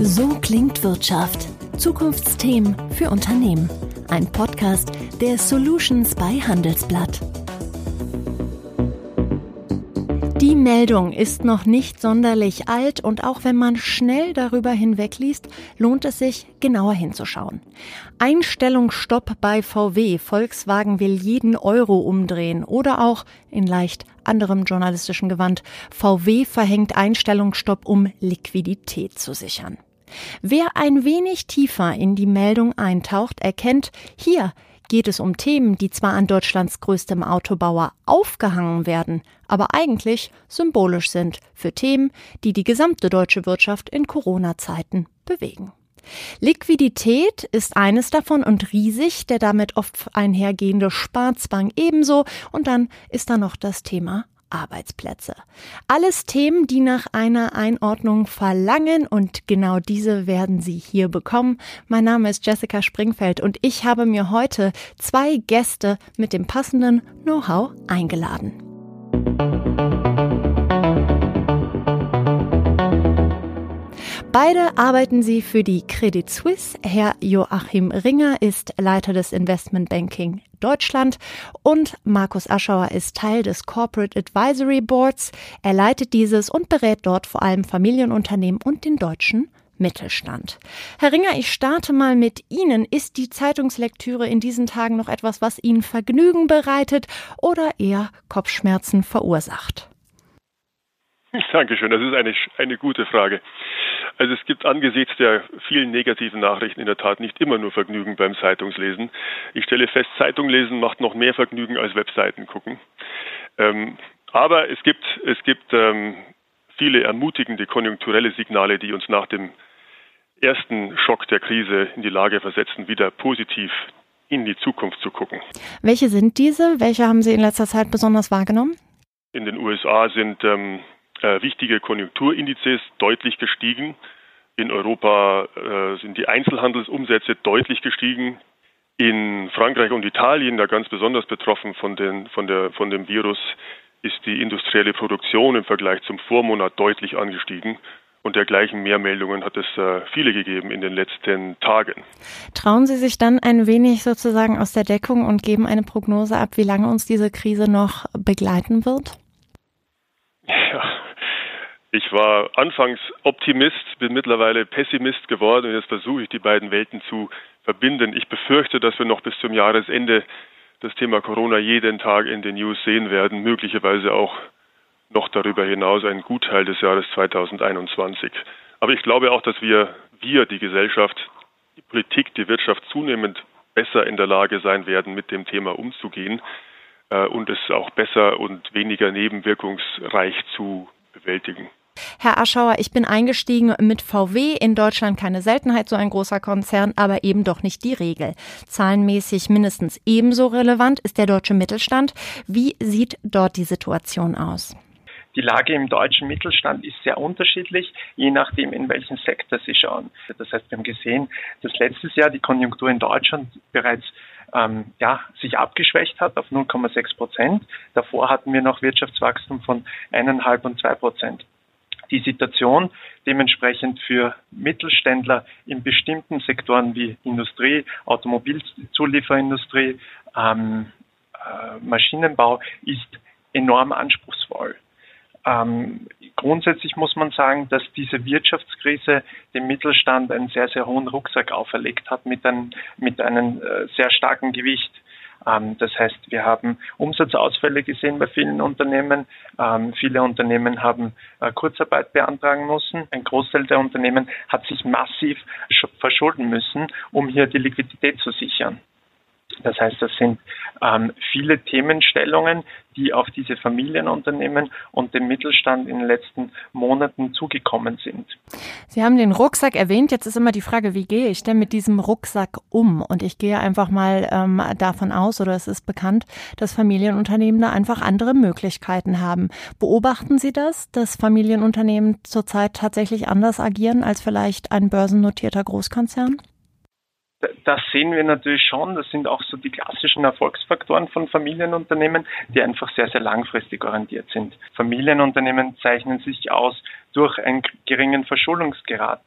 So klingt Wirtschaft. Zukunftsthemen für Unternehmen. Ein Podcast der Solutions bei Handelsblatt. Die Meldung ist noch nicht sonderlich alt und auch wenn man schnell darüber hinwegliest, lohnt es sich, genauer hinzuschauen. Einstellungsstopp bei VW. Volkswagen will jeden Euro umdrehen oder auch in leicht anderem journalistischen Gewand. VW verhängt Einstellungsstopp, um Liquidität zu sichern. Wer ein wenig tiefer in die Meldung eintaucht, erkennt, hier geht es um Themen, die zwar an Deutschlands größtem Autobauer aufgehangen werden, aber eigentlich symbolisch sind für Themen, die die gesamte deutsche Wirtschaft in Corona-Zeiten bewegen. Liquidität ist eines davon und riesig, der damit oft einhergehende Sparzwang ebenso. Und dann ist da noch das Thema Arbeitsplätze. Alles Themen, die nach einer Einordnung verlangen und genau diese werden Sie hier bekommen. Mein Name ist Jessica Springfeld und ich habe mir heute zwei Gäste mit dem passenden Know-how eingeladen. Beide arbeiten sie für die Credit Suisse. Herr Joachim Ringer ist Leiter des Investment Banking Deutschland und Markus Aschauer ist Teil des Corporate Advisory Boards. Er leitet dieses und berät dort vor allem Familienunternehmen und den deutschen Mittelstand. Herr Ringer, ich starte mal mit Ihnen. Ist die Zeitungslektüre in diesen Tagen noch etwas, was Ihnen Vergnügen bereitet oder eher Kopfschmerzen verursacht? Dankeschön, das ist eine, eine gute Frage. Also es gibt angesichts der vielen negativen Nachrichten in der Tat nicht immer nur Vergnügen beim Zeitungslesen. Ich stelle fest, Zeitung lesen macht noch mehr Vergnügen als Webseiten gucken. Ähm, aber es gibt, es gibt ähm, viele ermutigende konjunkturelle Signale, die uns nach dem ersten Schock der Krise in die Lage versetzen, wieder positiv in die Zukunft zu gucken. Welche sind diese? Welche haben Sie in letzter Zeit besonders wahrgenommen? In den USA sind ähm, äh, wichtige Konjunkturindizes deutlich gestiegen. In Europa äh, sind die Einzelhandelsumsätze deutlich gestiegen. In Frankreich und Italien, da ganz besonders betroffen von, den, von, der, von dem Virus, ist die industrielle Produktion im Vergleich zum Vormonat deutlich angestiegen. Und dergleichen Mehrmeldungen hat es äh, viele gegeben in den letzten Tagen. Trauen Sie sich dann ein wenig sozusagen aus der Deckung und geben eine Prognose ab, wie lange uns diese Krise noch begleiten wird? Ja, ich war anfangs Optimist, bin mittlerweile Pessimist geworden und jetzt versuche ich die beiden Welten zu verbinden. Ich befürchte, dass wir noch bis zum Jahresende das Thema Corona jeden Tag in den News sehen werden, möglicherweise auch noch darüber hinaus einen Gutteil des Jahres 2021. Aber ich glaube auch, dass wir, wir, die Gesellschaft, die Politik, die Wirtschaft zunehmend besser in der Lage sein werden, mit dem Thema umzugehen äh, und es auch besser und weniger nebenwirkungsreich zu bewältigen. Herr Aschauer, ich bin eingestiegen mit VW, in Deutschland keine Seltenheit, so ein großer Konzern, aber eben doch nicht die Regel. Zahlenmäßig mindestens ebenso relevant ist der deutsche Mittelstand. Wie sieht dort die Situation aus? Die Lage im deutschen Mittelstand ist sehr unterschiedlich, je nachdem, in welchen Sektor Sie schauen. Das heißt, wir haben gesehen, dass letztes Jahr die Konjunktur in Deutschland bereits ähm, ja, sich abgeschwächt hat auf 0,6 Prozent. Davor hatten wir noch Wirtschaftswachstum von eineinhalb und zwei Prozent die Situation dementsprechend für Mittelständler in bestimmten Sektoren wie Industrie, Automobilzulieferindustrie, ähm, äh, Maschinenbau ist enorm anspruchsvoll. Ähm, grundsätzlich muss man sagen, dass diese Wirtschaftskrise dem Mittelstand einen sehr, sehr hohen Rucksack auferlegt hat mit, ein, mit einem äh, sehr starken Gewicht. Ähm, das heißt, wir haben Umsatzausfälle gesehen bei vielen Unternehmen. Ähm, viele Unternehmen haben äh, Kurzarbeit beantragen müssen. Ein Großteil der Unternehmen hat sich massiv verschulden müssen, um hier die Liquidität zu sichern. Das heißt, das sind ähm, viele Themenstellungen, die auf diese Familienunternehmen und den Mittelstand in den letzten Monaten zugekommen sind. Sie haben den Rucksack erwähnt. Jetzt ist immer die Frage, wie gehe ich denn mit diesem Rucksack um? Und ich gehe einfach mal ähm, davon aus, oder es ist bekannt, dass Familienunternehmen da einfach andere Möglichkeiten haben. Beobachten Sie das, dass Familienunternehmen zurzeit tatsächlich anders agieren als vielleicht ein börsennotierter Großkonzern? Das sehen wir natürlich schon. Das sind auch so die klassischen Erfolgsfaktoren von Familienunternehmen, die einfach sehr, sehr langfristig orientiert sind. Familienunternehmen zeichnen sich aus durch einen geringen Verschuldungsgrad,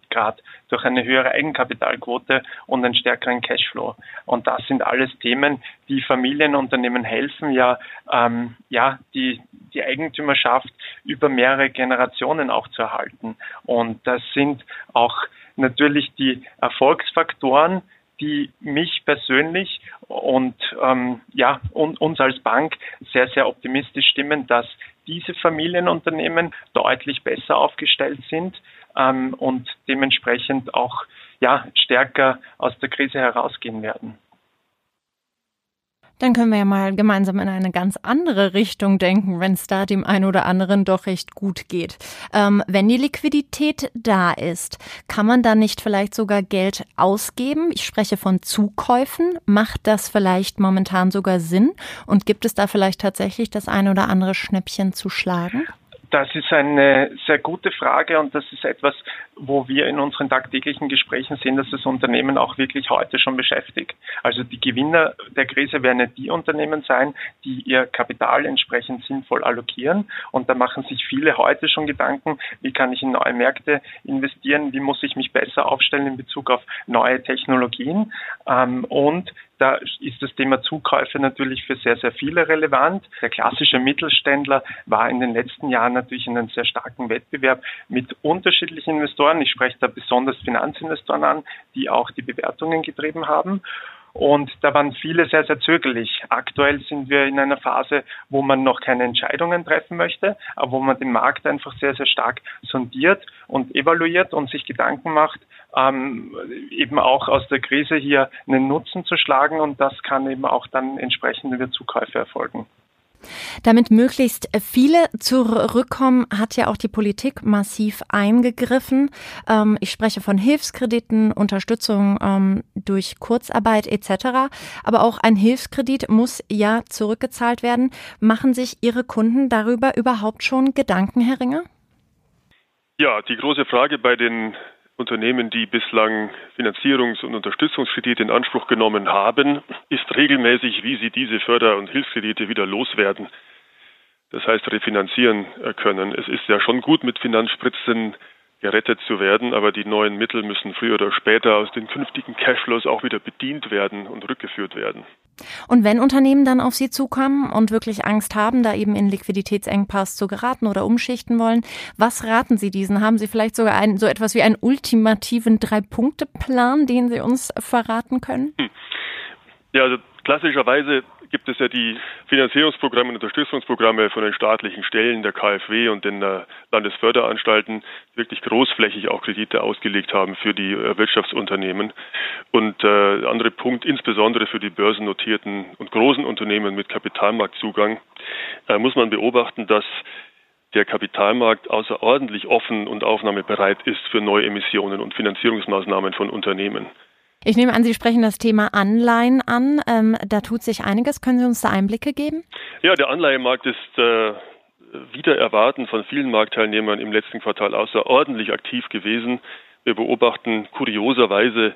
durch eine höhere Eigenkapitalquote und einen stärkeren Cashflow. Und das sind alles Themen, die Familienunternehmen helfen, ja, ähm, ja, die, die Eigentümerschaft über mehrere Generationen auch zu erhalten. Und das sind auch natürlich die Erfolgsfaktoren, die mich persönlich und ähm, ja und uns als Bank sehr sehr optimistisch stimmen, dass diese Familienunternehmen deutlich besser aufgestellt sind ähm, und dementsprechend auch ja stärker aus der Krise herausgehen werden. Dann können wir ja mal gemeinsam in eine ganz andere Richtung denken, wenn es da dem einen oder anderen doch recht gut geht. Ähm, wenn die Liquidität da ist, kann man dann nicht vielleicht sogar Geld ausgeben? Ich spreche von Zukäufen. Macht das vielleicht momentan sogar Sinn? Und gibt es da vielleicht tatsächlich das eine oder andere Schnäppchen zu schlagen? Das ist eine sehr gute Frage und das ist etwas, wo wir in unseren tagtäglichen Gesprächen sehen, dass das Unternehmen auch wirklich heute schon beschäftigt. Also die Gewinner der Krise werden nicht die Unternehmen sein, die ihr Kapital entsprechend sinnvoll allokieren. Und da machen sich viele heute schon Gedanken, wie kann ich in neue Märkte investieren, wie muss ich mich besser aufstellen in Bezug auf neue Technologien. Ähm, und da ist das Thema Zukäufe natürlich für sehr, sehr viele relevant. Der klassische Mittelständler war in den letzten Jahren natürlich in einem sehr starken Wettbewerb mit unterschiedlichen Investoren. Ich spreche da besonders Finanzinvestoren an, die auch die Bewertungen getrieben haben. Und da waren viele sehr, sehr zögerlich. Aktuell sind wir in einer Phase, wo man noch keine Entscheidungen treffen möchte, aber wo man den Markt einfach sehr, sehr stark sondiert und evaluiert und sich Gedanken macht, ähm, eben auch aus der Krise hier einen Nutzen zu schlagen. Und das kann eben auch dann entsprechend über Zukäufe erfolgen. Damit möglichst viele zurückkommen, hat ja auch die Politik massiv eingegriffen. Ähm, ich spreche von Hilfskrediten, Unterstützung ähm, durch Kurzarbeit etc. Aber auch ein Hilfskredit muss ja zurückgezahlt werden. Machen sich Ihre Kunden darüber überhaupt schon Gedanken, Herr Ringer? Ja, die große Frage bei den Unternehmen, die bislang Finanzierungs- und Unterstützungskredite in Anspruch genommen haben, ist regelmäßig, wie sie diese Förder- und Hilfskredite wieder loswerden. Das heißt, refinanzieren können. Es ist ja schon gut, mit Finanzspritzen gerettet zu werden, aber die neuen Mittel müssen früher oder später aus den künftigen Cashflows auch wieder bedient werden und rückgeführt werden. Und wenn Unternehmen dann auf Sie zukommen und wirklich Angst haben, da eben in Liquiditätsengpass zu geraten oder umschichten wollen, was raten Sie diesen? Haben Sie vielleicht sogar einen, so etwas wie einen ultimativen Drei-Punkte-Plan, den Sie uns verraten können? Hm. Ja, also klassischerweise gibt es ja die Finanzierungsprogramme und Unterstützungsprogramme von den staatlichen Stellen, der KfW und den äh, Landesförderanstalten, wirklich großflächig auch Kredite ausgelegt haben für die äh, Wirtschaftsunternehmen. Und äh, andere Punkt, insbesondere für die börsennotierten und großen Unternehmen mit Kapitalmarktzugang, äh, muss man beobachten, dass der Kapitalmarkt außerordentlich offen und aufnahmebereit ist für neue Emissionen und Finanzierungsmaßnahmen von Unternehmen. Ich nehme an, Sie sprechen das Thema Anleihen an. Ähm, da tut sich einiges. Können Sie uns da Einblicke geben? Ja, der Anleihemarkt ist äh, wieder erwarten von vielen Marktteilnehmern im letzten Quartal außerordentlich aktiv gewesen. Wir beobachten kurioserweise,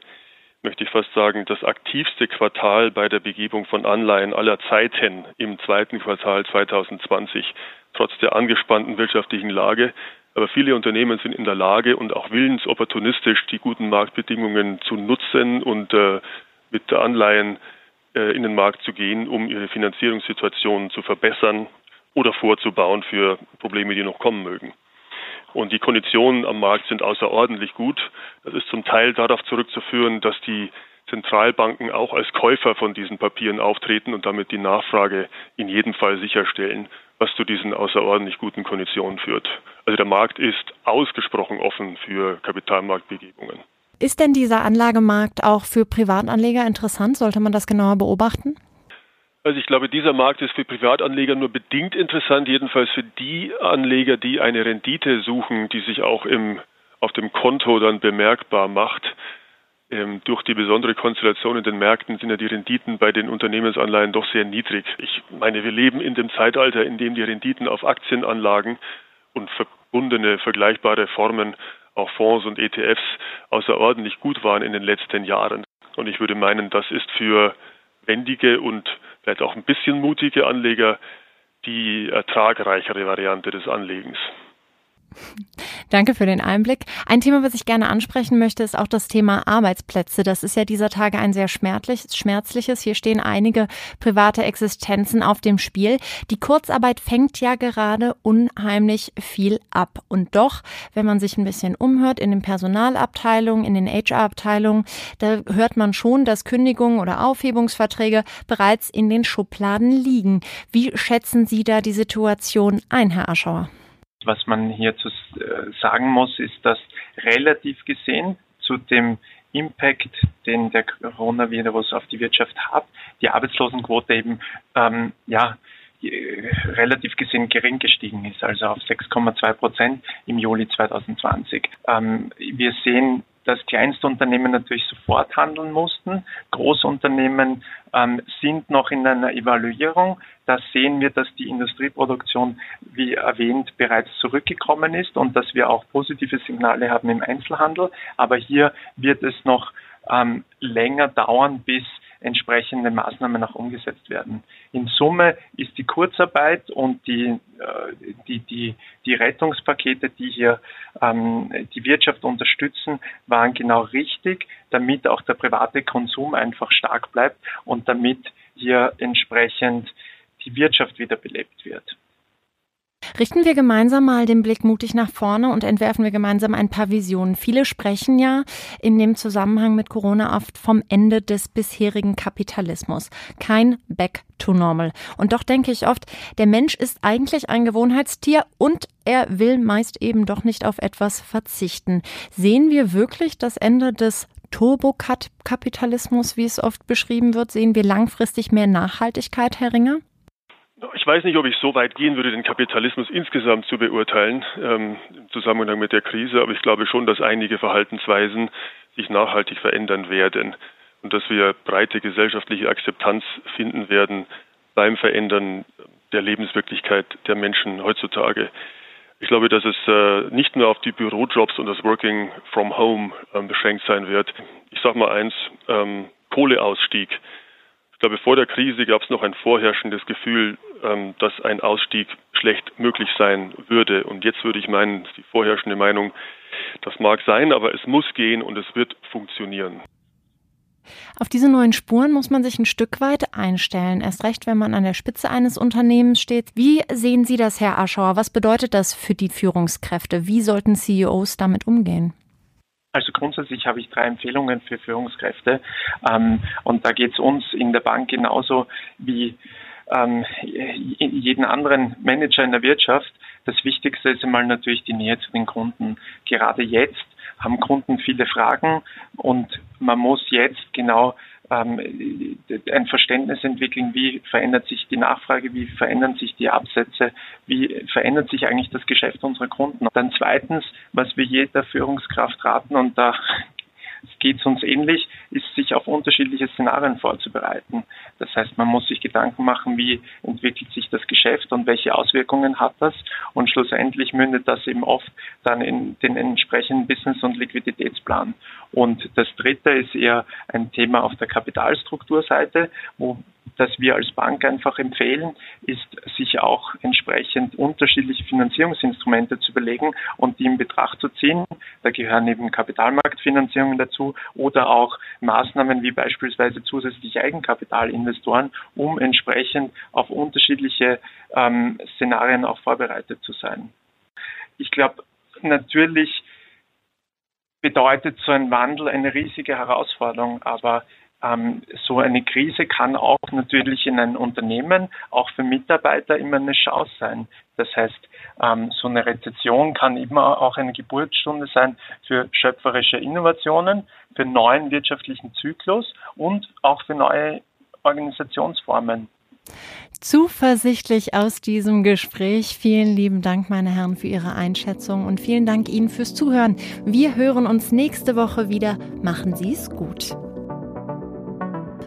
möchte ich fast sagen, das aktivste Quartal bei der Begebung von Anleihen aller Zeiten im zweiten Quartal 2020, trotz der angespannten wirtschaftlichen Lage. Aber viele Unternehmen sind in der Lage und auch willens, opportunistisch die guten Marktbedingungen zu nutzen und äh, mit Anleihen äh, in den Markt zu gehen, um ihre Finanzierungssituation zu verbessern oder vorzubauen für Probleme, die noch kommen mögen. Und die Konditionen am Markt sind außerordentlich gut. Das ist zum Teil darauf zurückzuführen, dass die Zentralbanken auch als Käufer von diesen Papieren auftreten und damit die Nachfrage in jedem Fall sicherstellen was zu diesen außerordentlich guten Konditionen führt. Also der Markt ist ausgesprochen offen für Kapitalmarktbegebungen. Ist denn dieser Anlagemarkt auch für Privatanleger interessant? Sollte man das genauer beobachten? Also ich glaube, dieser Markt ist für Privatanleger nur bedingt interessant, jedenfalls für die Anleger, die eine Rendite suchen, die sich auch im, auf dem Konto dann bemerkbar macht. Ähm, durch die besondere Konstellation in den Märkten sind ja die Renditen bei den Unternehmensanleihen doch sehr niedrig. Ich meine, wir leben in dem Zeitalter, in dem die Renditen auf Aktienanlagen und verbundene vergleichbare Formen, auch Fonds und ETFs, außerordentlich gut waren in den letzten Jahren. Und ich würde meinen, das ist für wendige und vielleicht auch ein bisschen mutige Anleger die ertragreichere Variante des Anlegens. Danke für den Einblick. Ein Thema, was ich gerne ansprechen möchte, ist auch das Thema Arbeitsplätze. Das ist ja dieser Tage ein sehr schmerzliches. Hier stehen einige private Existenzen auf dem Spiel. Die Kurzarbeit fängt ja gerade unheimlich viel ab. Und doch, wenn man sich ein bisschen umhört in den Personalabteilungen, in den HR-Abteilungen, da hört man schon, dass Kündigungen oder Aufhebungsverträge bereits in den Schubladen liegen. Wie schätzen Sie da die Situation ein, Herr Aschauer? Was man hier zu äh, sagen muss, ist, dass relativ gesehen zu dem Impact, den der Coronavirus auf die Wirtschaft hat, die Arbeitslosenquote eben ähm, ja relativ gesehen gering gestiegen ist, also auf 6,2 Prozent im Juli 2020. Ähm, wir sehen dass Kleinstunternehmen natürlich sofort handeln mussten. Großunternehmen ähm, sind noch in einer Evaluierung. Da sehen wir, dass die Industrieproduktion, wie erwähnt, bereits zurückgekommen ist und dass wir auch positive Signale haben im Einzelhandel. Aber hier wird es noch ähm, länger dauern, bis entsprechende Maßnahmen auch umgesetzt werden. In Summe ist die Kurzarbeit und die, äh, die, die, die Rettungspakete, die hier ähm, die Wirtschaft unterstützen, waren genau richtig, damit auch der private Konsum einfach stark bleibt und damit hier entsprechend die Wirtschaft wiederbelebt wird. Richten wir gemeinsam mal den Blick mutig nach vorne und entwerfen wir gemeinsam ein paar Visionen. Viele sprechen ja in dem Zusammenhang mit Corona oft vom Ende des bisherigen Kapitalismus. Kein Back to Normal. Und doch denke ich oft, der Mensch ist eigentlich ein Gewohnheitstier und er will meist eben doch nicht auf etwas verzichten. Sehen wir wirklich das Ende des Turbokapitalismus, wie es oft beschrieben wird? Sehen wir langfristig mehr Nachhaltigkeit, Herr Ringer? Ich weiß nicht, ob ich so weit gehen würde, den Kapitalismus insgesamt zu beurteilen ähm, im Zusammenhang mit der Krise, aber ich glaube schon, dass einige Verhaltensweisen sich nachhaltig verändern werden und dass wir breite gesellschaftliche Akzeptanz finden werden beim Verändern der Lebenswirklichkeit der Menschen heutzutage. Ich glaube, dass es äh, nicht nur auf die Bürojobs und das Working from Home ähm, beschränkt sein wird. Ich sage mal eins, ähm, Kohleausstieg glaube, vor der Krise gab es noch ein vorherrschendes Gefühl, ähm, dass ein Ausstieg schlecht möglich sein würde. Und jetzt würde ich meinen, die vorherrschende Meinung, das mag sein, aber es muss gehen und es wird funktionieren. Auf diese neuen Spuren muss man sich ein Stück weit einstellen, erst recht, wenn man an der Spitze eines Unternehmens steht. Wie sehen Sie das, Herr Aschauer? Was bedeutet das für die Führungskräfte? Wie sollten CEOs damit umgehen? Also grundsätzlich habe ich drei Empfehlungen für Führungskräfte ähm, und da geht es uns in der Bank genauso wie ähm, jeden anderen Manager in der Wirtschaft. Das Wichtigste ist einmal natürlich die Nähe zu den Kunden. Gerade jetzt haben Kunden viele Fragen und man muss jetzt genau ähm, ein Verständnis entwickeln, wie verändert sich die Nachfrage, wie verändern sich die Absätze, wie verändert sich eigentlich das Geschäft unserer Kunden. Dann zweitens, was wir jeder Führungskraft raten, und da geht es uns ähnlich, ist sich auf unterschiedliche Szenarien vorzubereiten. Das heißt, man muss sich Gedanken machen, wie entwickelt sich das Geschäft und welche Auswirkungen hat das. Und schlussendlich mündet das eben oft dann in den entsprechenden Business- und Liquiditätsplan. Und das dritte ist eher ein Thema auf der Kapitalstrukturseite, wo das wir als Bank einfach empfehlen, ist, sich auch entsprechend unterschiedliche Finanzierungsinstrumente zu überlegen und die in Betracht zu ziehen. Da gehören eben Kapitalmarktfinanzierungen dazu oder auch Maßnahmen wie beispielsweise zusätzliche Eigenkapitalinvestoren, um entsprechend auf unterschiedliche ähm, Szenarien auch vorbereitet zu sein. Ich glaube, natürlich bedeutet so ein Wandel eine riesige Herausforderung, aber ähm, so eine Krise kann auch natürlich in einem Unternehmen, auch für Mitarbeiter immer eine Chance sein. Das heißt, ähm, so eine Rezession kann immer auch eine Geburtsstunde sein für schöpferische Innovationen, für neuen wirtschaftlichen Zyklus und auch für neue Organisationsformen. Zuversichtlich aus diesem Gespräch. Vielen lieben Dank, meine Herren, für Ihre Einschätzung und vielen Dank Ihnen fürs Zuhören. Wir hören uns nächste Woche wieder. Machen Sie es gut.